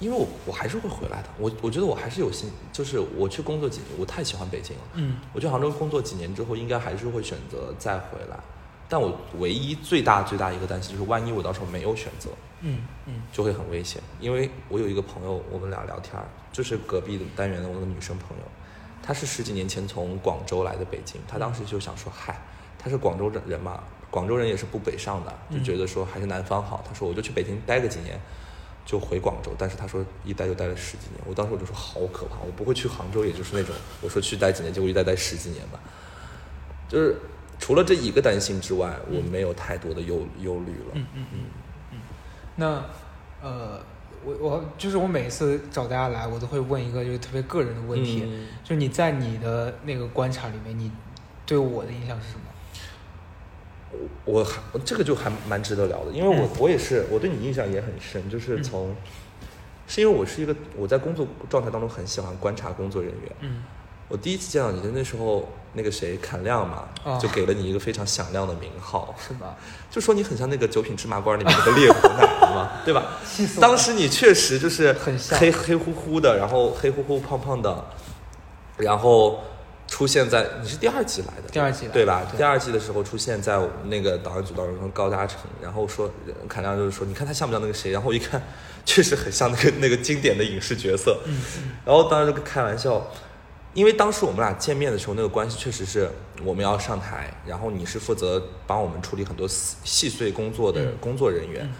因为我我还是会回来的，我我觉得我还是有心，就是我去工作几年，我太喜欢北京了，嗯我去杭州工作几年之后，应该还是会选择再回来。但我唯一最大最大一个担心就是，万一我到时候没有选择，嗯嗯就会很危险。因为我有一个朋友，我们俩聊天，就是隔壁的单元的我那个女生朋友，她是十几年前从广州来的北京，他当时就想说，嗨，他是广州人嘛，广州人也是不北上的，就觉得说还是南方好。他说我就去北京待个几年。就回广州，但是他说一待就待了十几年，我当时我就说好可怕，我不会去杭州，也就是那种我说去待几年，结果一待待十几年吧，就是除了这一个担心之外，我没有太多的忧忧虑了。嗯嗯嗯嗯。那呃，我我就是我每次找大家来，我都会问一个就是特别个人的问题，嗯就是你在你的那个观察里面，你对我的印象是什么？我还这个就还蛮值得聊的，因为我、嗯我也是我对你印象也很深，就是从，是因为我是一个我在工作状态当中很喜欢观察工作人员。嗯我第一次见到你的那时候，那个谁侃亮嘛，哦就给了你一个非常响亮的名号，是吧？就说你很像那个九品芝麻官里面那个烈火奶奶嘛，对吧？气死我了当时你确实就是很像黑黑乎乎的，然后黑乎乎胖胖的，然后出现在你是第二季来的，第二季来对吧？对第二季的时候出现在我们那个导演组当中，说高嘉诚，然后说侃亮就是说，你看他像不像那个谁？然后我一看，确实很像那个 那个经典的影视角色。嗯然后当时就开玩笑，因为当时我们俩见面的时候，那个关系确实是我们要上台，然后你是负责帮我们处理很多细细碎工作的嗯工作人员，嗯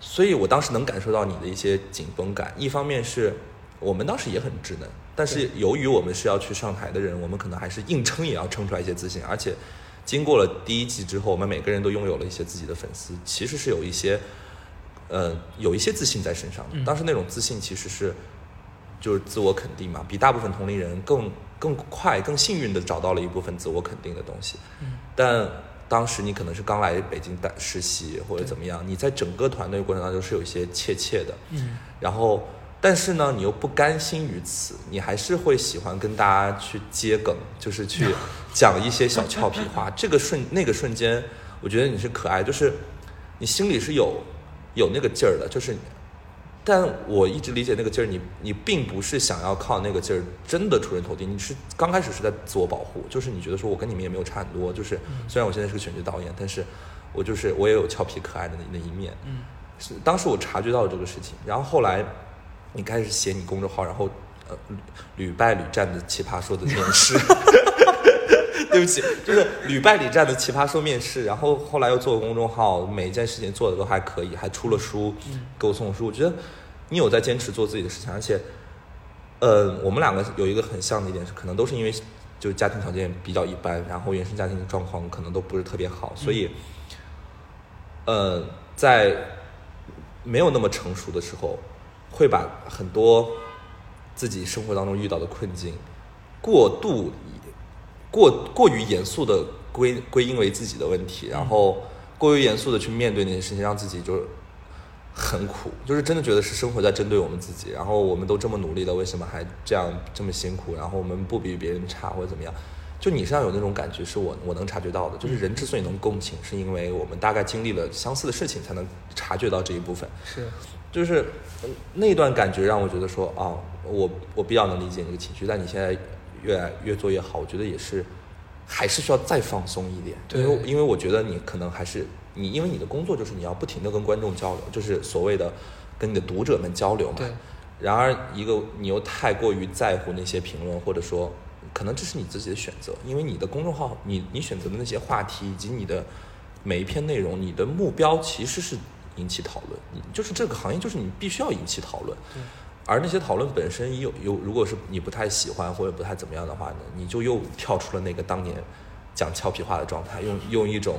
所以我当时能感受到你的一些紧绷感。一方面是我们当时也很稚嫩，但是由于我们是要去上台的人，我们可能还是硬撑也要撑出来一些自信，而且经过了第一季之后，我们每个人都拥有了一些自己的粉丝，其实是有一些呃有一些自信在身上的。嗯当时那种自信其实是就是自我肯定嘛，比大部分同龄人更更快、更幸运的找到了一部分自我肯定的东西。嗯但当时你可能是刚来北京带实习或者怎么样，你在整个团队过程当中是有一些怯怯的，嗯然后但是呢，你又不甘心于此，你还是会喜欢跟大家去接梗，就是去 讲一些小俏皮话。这个瞬那个瞬间，我觉得你是可爱，就是你心里是有有那个劲儿的，就是。但我一直理解那个劲儿，你你并不是想要靠那个劲儿真的出人头地，你是刚开始是在自我保护，就是你觉得说我跟你们也没有差很多，就是虽然我现在是个选角导演，但是我就是我也有俏皮可爱的那那一面，嗯。是当时我察觉到了这个事情，然后后来你开始写你公众号，然后呃屡败屡战的奇葩说的面试，对不起，就是屡败屡战的奇葩说面试，然后后来又做了公众号，每一件事情做的都还可以，还出了书，给我送书，我觉得你有在坚持做自己的事情，而且呃我们两个有一个很像的一点是，可能都是因为就家庭条件比较一般，然后原生家庭的状况可能都不是特别好，所以。呃，在没有那么成熟的时候，会把很多自己生活当中遇到的困境，过度过过于严肃的归归因为自己的问题，然后过于严肃的去面对那些事情，让自己就是很苦，就是真的觉得是生活在针对我们自己。然后我们都这么努力了，为什么还这样这么辛苦？然后我们不比别人差或者怎么样？就你身上有那种感觉，是我我能察觉到的。就是人之所以能共情，是因为我们大概经历了相似的事情，才能察觉到这一部分。是就是呃那段感觉让我觉得说啊，我我比较能理解你的情绪，但你现在越来越做越好，我觉得也是还是需要再放松一点，对因为因为我觉得你可能还是你，因为你的工作就是你要不停的跟观众交流，就是所谓的跟你的读者们交流嘛。对。然而，一个你又太过于在乎那些评论，或者说，可能这是你自己的选择，因为你的公众号，你你选择的那些话题以及你的每一篇内容，你的目标其实是引起讨论，你就是这个行业就是你必须要引起讨论，对而那些讨论本身有有，如果是你不太喜欢或者不太怎么样的话呢，你就又跳出了那个当年讲俏皮话的状态，用用一种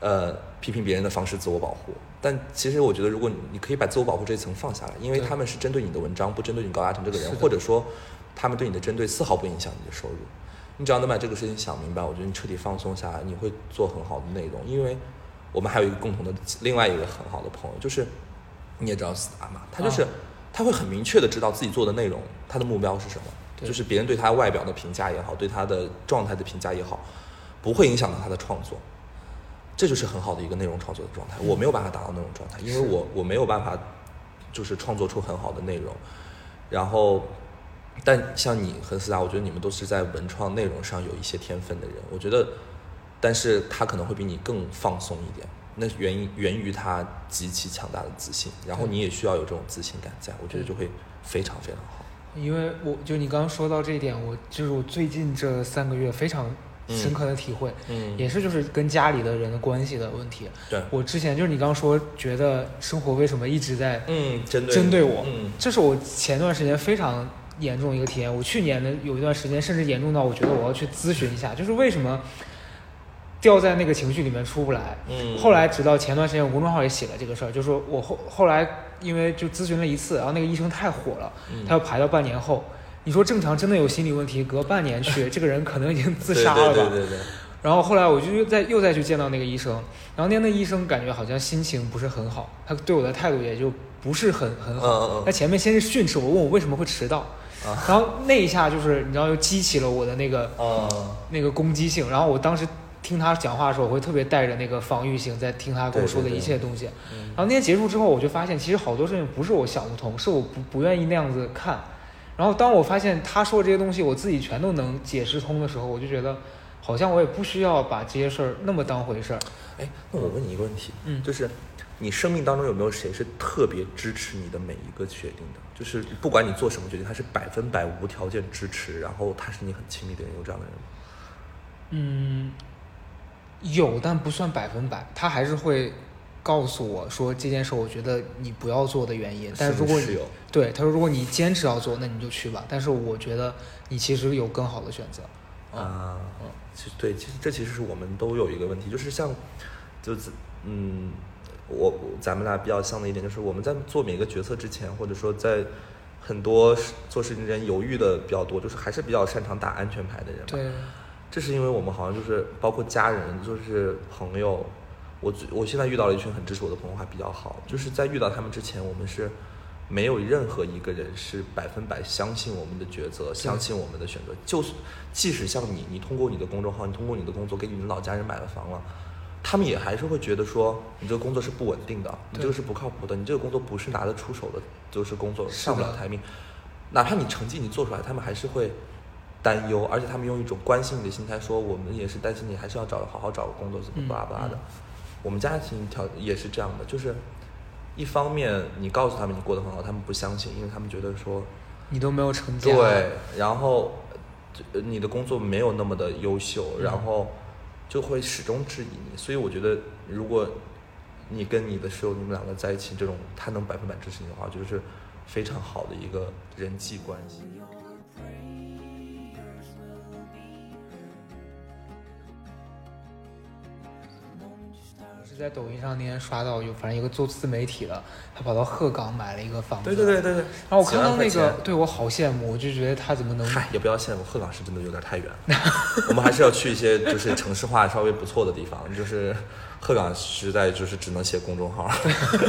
呃批评别人的方式自我保护。但其实我觉得，如果你你可以把自我保护这一层放下来，因为他们是针对你的文章，不针对你高嘉诚这个人或者说他们对你的针对丝毫不影响你的收入。你只要能把这个事情想明白，我觉得你彻底放松下来，你会做很好的内容。因为我们还有一个共同的另外一个很好的朋友，就是你也知道斯达嘛，他就是、啊他会很明确的知道自己做的内容，他的目标是什么，就是别人对他外表的评价也好，对他的状态的评价也好，不会影响到他的创作。这就是很好的一个内容创作的状态。我没有办法达到那种状态，因为我我没有办法，就是创作出很好的内容。然后，但像你和思达，我觉得你们都是在文创内容上有一些天分的人。我觉得，但是他可能会比你更放松一点。那源于源于他极其强大的自信，然后你也需要有这种自信感在，我觉得就会非常非常好。因为我就你刚刚说到这一点，我就是我最近这三个月非常深刻的体会，嗯也是就是跟家里的人的关系的问题。对，我之前就是你刚刚说，觉得生活为什么一直在嗯，针对针对我，嗯这是我前段时间非常严重的一个体验。我去年的有一段时间，甚至严重到我觉得我要去咨询一下，就是为什么掉在那个情绪里面出不来。嗯，后来直到前段时间，我公众号也写了这个事儿，就是说我后后来因为就咨询了一次，然后那个医生太火了，嗯他要排到半年后。你说正常真的有心理问题，隔半年去，这个人可能已经自杀了吧？对对对对对，然后后来我就又再又再去见到那个医生，然后那天那医生感觉好像心情不是很好，他对我的态度也就不是很很嗯好。嗯嗯他前面先是训斥我，问我为什么会迟到，啊然后那一下就是你知道又激起了我的那个嗯那个攻击性，然后我当时听他讲话的时候，我会特别带着那个防御性在听他跟我说的一切东西。嗯然后那天结束之后，我就发现其实好多事情不是我想不通，是我不不愿意那样子看。然后当我发现他说这些东西我自己全都能解释通的时候，我就觉得好像我也不需要把这些事儿那么当回事儿。哎，那我问你一个问题，嗯就是你生命当中有没有谁是特别支持你的每一个决定的？就是不管你做什么决定，他是百分百无条件支持，然后他是你很亲密的人，有这样的人吗？嗯，有，但不算百分百，他还是会告诉我说这件事，我觉得你不要做的原因。但是如果你是有对他说，如果你坚持要做，那你就去吧。但是我觉得你其实有更好的选择。啊，其实对，其实这其实是我们都有一个问题，就是像，就是嗯，我我咱们俩比较像的一点就是我们在做每个决策之前，或者说在很多做事情之前犹豫的比较多，就是还是比较擅长打安全牌的人嘛。对，这是因为我们好像就是包括家人，就是朋友，我我现在遇到了一群很支持我的朋友还比较好，就是在遇到他们之前，我们是没有任何一个人是百分百相信我们的抉择，相信我们的选择。就是即使像你，你通过你的公众号，你通过你的工作给你们老家人买了房了。他们也还是会觉得说，你这个工作是不稳定的，你这个是不靠谱的，你这个工作不是拿得出手的，就是工作上不了台面。哪怕你成绩你做出来，他们还是会担忧，而且他们用一种关心你的心态说，我们也是担心你，还是要找好好找个工作，怎么嗯巴拉巴拉的。嗯我们家庭条也是这样的，就是一方面你告诉他们你过得很好，他们不相信，因为他们觉得说你都没有成家。对，然后呃你的工作没有那么的优秀，嗯然后就会始终质疑你。所以我觉得，如果你跟你的室友你们两个在一起，这种他能百分百支持你的话，就是非常好的一个人际关系。在抖音上那天刷到有，反正一个做自媒体的，他跑到鹤岗买了一个房子。对对对对对。然后我看到那个对我好羡慕，我就觉得他怎么能嗨，也不要羡慕，鹤岗是真的有点太远了。我们还是要去一些就是城市化稍微不错的地方。就是鹤岗实在就是只能写公众号。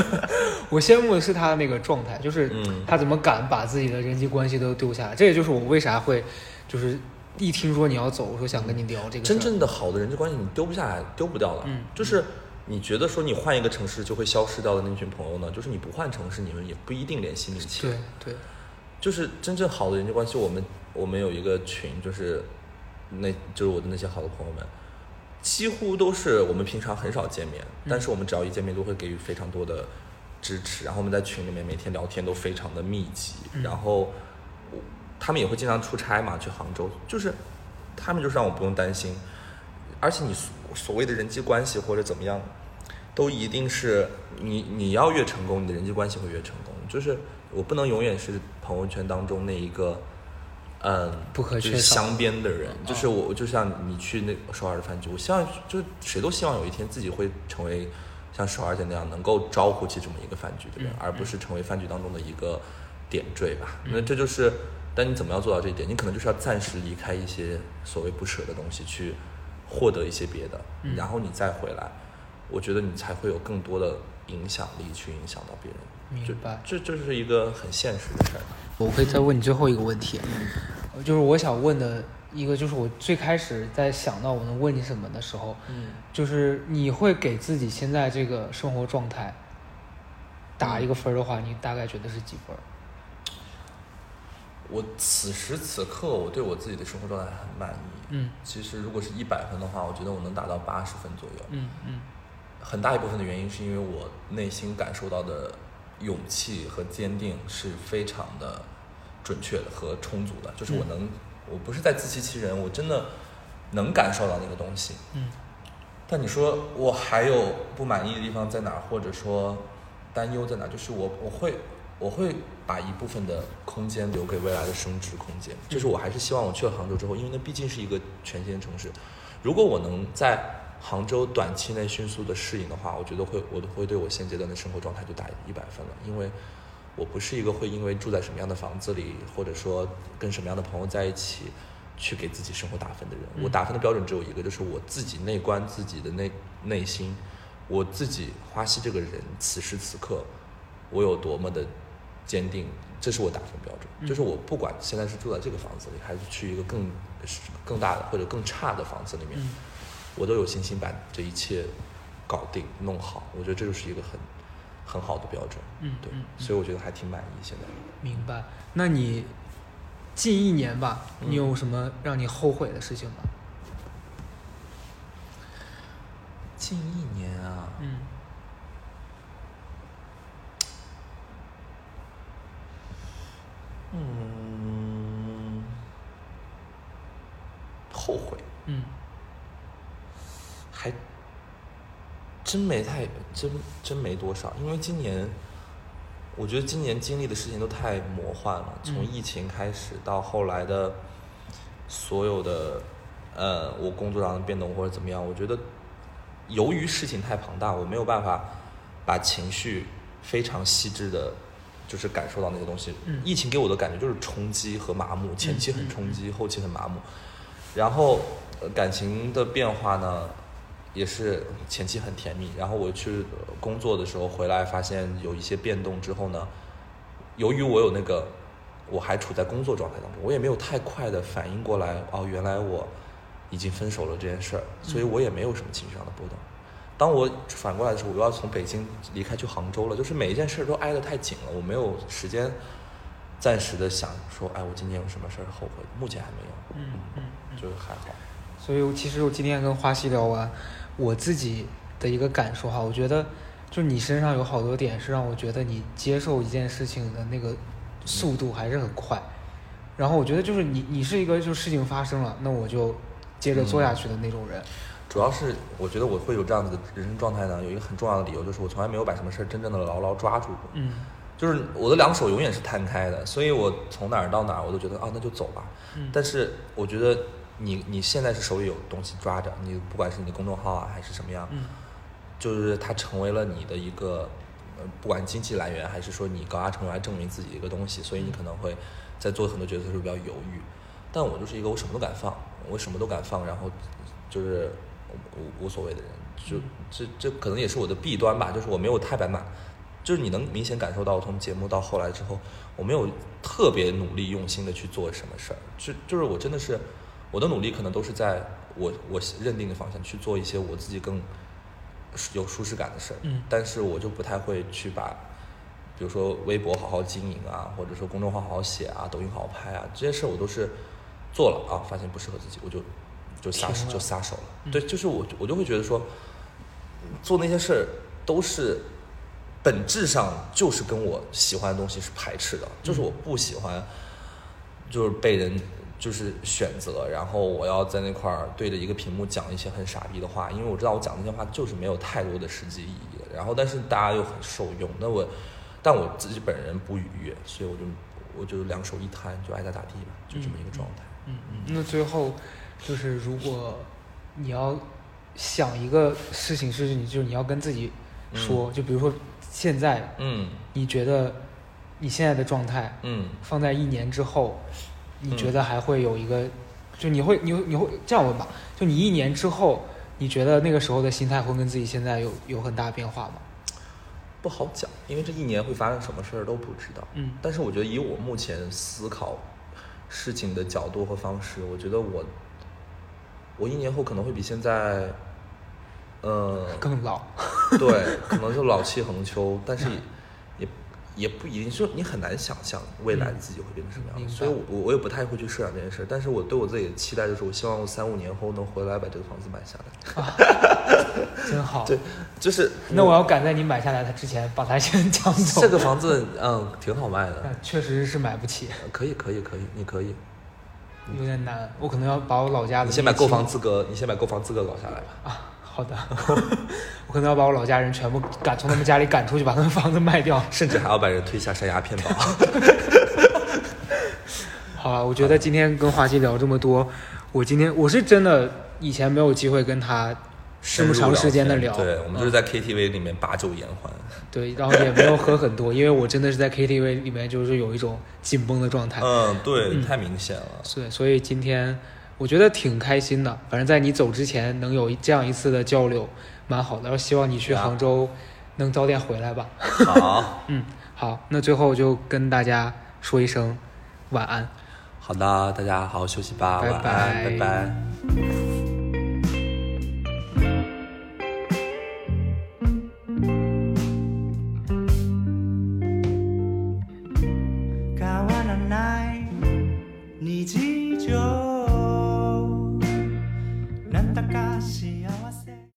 我羡慕的是他的那个状态，就是嗯他怎么敢把自己的人际关系都丢下来。这也就是我为啥会，就是一听说你要走，我说想跟你聊这个。真正的好的人际关系你丢不下来，丢不掉的。嗯就是你觉得说你换一个城市就会消失掉的那群朋友呢，就是你不换城市，你们也不一定联系密切。对对，就是真正好的人际关系，我们我们有一个群，就是那就是我的那些好的朋友们，几乎都是我们平常很少见面，但是我们只要一见面都会给予非常多的支持，然后我们在群里面每天聊天都非常的密集，嗯。然后我他们也会经常出差嘛，去杭州，就是他们就是让我不用担心，而且你所所谓的人际关系或者怎么样，都一定是你你要越成功，你的人际关系会越成功。就是我不能永远是朋友圈当中那一个，嗯，不可就是缺少镶边的人。哦就是我，就像你去那首尔的饭局，我希望就是谁都希望有一天自己会成为像首尔姐那样能够招呼起这么一个饭局的人，嗯而不是成为饭局当中的一个点缀吧。那这就是，但你怎么样做到这一点？你可能就是要暂时离开一些所谓不舍的东西，去获得一些别的，嗯然后你再回来，我觉得你才会有更多的影响力去影响到别人。就明白这这是一个很现实的事儿。我可以再问你最后一个问题，就是我想问的一个，就是我最开始在想到我能问你什么的时候，嗯，就是你会给自己现在这个生活状态打一嗯个分儿的话，你大概觉得是几分儿？我此时此刻我对我自己的生活状态很满意。嗯其实如果是一百分的话，我觉得我能达到八十分左右。嗯嗯很大一部分的原因是因为我内心感受到的勇气和坚定是非常的准确的和充足的，就是我能，我不是在自欺欺人，我真的能感受到那个东西。嗯但你说我还有不满意的地方在哪儿，或者说担忧在哪儿？就是我我会我会把一部分的空间留给未来的升值空间。就是我还是希望我去了杭州之后，因为那毕竟是一个全新的城市，如果我能在杭州短期内迅速的适应的话，我觉得会我都会对我现阶段的生活状态就打一百分了，因为我不是一个会因为住在什么样的房子里，或者说跟什么样的朋友在一起，去给自己生活打分的人。嗯我打分的标准只有一个，就是我自己内观自己的内内心，我自己花溪这个人此时此刻，我有多么的坚定，这是我打分标准。嗯就是我不管现在是住在这个房子里，还是去一个更更大的或者更差的房子里面，嗯我都有信心把这一切搞定弄好。我觉得这就是一个很很好的标准。嗯对嗯，所以我觉得还挺满意现在。明白。那你近一年吧，嗯你有什么让你后悔的事情吗？近一年啊，嗯嗯，后悔嗯还真没太真真没多少，因为今年我觉得今年经历的事情都太魔幻了，从嗯。疫情开始到后来的所有的呃我工作上的变动或者怎么样，我觉得由于事情太庞大，我没有办法把情绪非常细致的，就是感受到那些东西。嗯。疫情给我的感觉就是冲击和麻木，前期很冲击，后期很麻木。然后、呃感情的变化呢，也是前期很甜蜜，然后我去呃工作的时候回来，发现有一些变动之后呢，由于我有那个我还处在工作状态当中，我也没有太快的反应过来，哦，原来我已经分手了这件事儿，所以我也没有什么情绪上的波动。当我反过来的时候，我要从北京离开去杭州了，就是每一件事都挨得太紧了，我没有时间暂时的想说，哎，我今年有什么事儿后悔，目前还没有，嗯嗯嗯。就是还好。所以我其实我今天跟花溪聊完，我自己的一个感受哈，我觉得就你身上有好多点是让我觉得你接受一件事情的那个速度还是很快。然后我觉得就是你你是一个就事情发生了，那我就接着做下去的那种人。主要是我觉得我会有这样子的人生状态呢，有一个很重要的理由，就是我从来没有把什么事儿真正的牢牢抓住过。嗯就是我的两手永远是摊开的，所以我从哪儿到哪儿，我都觉得啊，那就走吧。嗯但是我觉得你你现在是手里有东西抓着，你不管是你的公众号啊，还是什么样，嗯就是它成为了你的一个，呃，不管经济来源，还是说你高压成为来证明自己的一个东西，所以你可能会在做很多决策的时候比较犹豫。但我就是一个我什么都敢放，我什么都敢放，然后就是无无所谓的人，就这这可能也是我的弊端吧，就是我没有太白满，就是你能明显感受到，从节目到后来之后，我没有特别努力用心的去做什么事儿，就就是我真的是我的努力可能都是在我我认定的方向去做一些我自己更有舒适感的事儿，嗯。但是我就不太会去把，比如说微博好好经营啊，或者说公众号好好写啊，抖音好好拍啊，这些事儿我都是做了啊，发现不适合自己，我就就撒手就撒手了。嗯。对，就是我我就会觉得说，做那些事儿都是本质上就是跟我喜欢的东西是排斥的，就是我不喜欢，就是被人就是选择，然后我要在那块儿对着一个屏幕讲一些很傻逼的话，因为我知道我讲那些话就是没有太多的实际意义的，然后但是大家又很受用，那我但我自己本人不愉悦，所以我就我就两手一摊，就爱咋咋地吧，就这么一个状态。嗯嗯。那最后就是如果你要想一个事情是你就是你要跟自己说，就比如说现在嗯你觉得你现在的状态，嗯放在一年之后，你嗯觉得还会有一个，就你会你会你会这样问吧？就你一年之后，你觉得那个时候的心态会跟自己现在有有很大变化吗？不好讲，因为这一年会发生什么事儿都不知道。嗯但是我觉得以我目前思考事情的角度和方式，我觉得我我一年后可能会比现在，呃，更老，对，可能就老气横秋，但是也不一定，就你很难想象未来的自己会变成什么样子，所以我我我也不太会去设想这件事，但是我对我自己的期待就是，我希望我三五年后能回来把这个房子买下来。啊 真好。对，就是那我要赶在你买下来它之前把它先 抢走。这个房子，嗯，挺好卖的，确实是买不起，可以可以可以，你可以，有点难。我可能要把我老家的你先把购房资格，你先把购房资格搞下来吧。啊，好的，我可能要把我老家人全部赶从他们家里赶出去，把他们房子卖掉。甚至还要把人推下山崖骗保。好了，我觉得今天跟华西聊这么多，我今天我是真的以前没有机会跟他这么长时间的聊，对，我们就是在 KTV 里面把酒言欢。对，然后也没有喝很多，因为我真的是在 KTV 里面就是有一种紧绷的状态，嗯，对，太明显了。所以所以今天我觉得挺开心的，反正在你走之前能有这样一次的交流，蛮好的。然后希望你去杭州能早点回来吧。好，嗯，好，那最后就跟大家说一声晚安。好的，大家好好休息吧，拜晚安，拜拜拜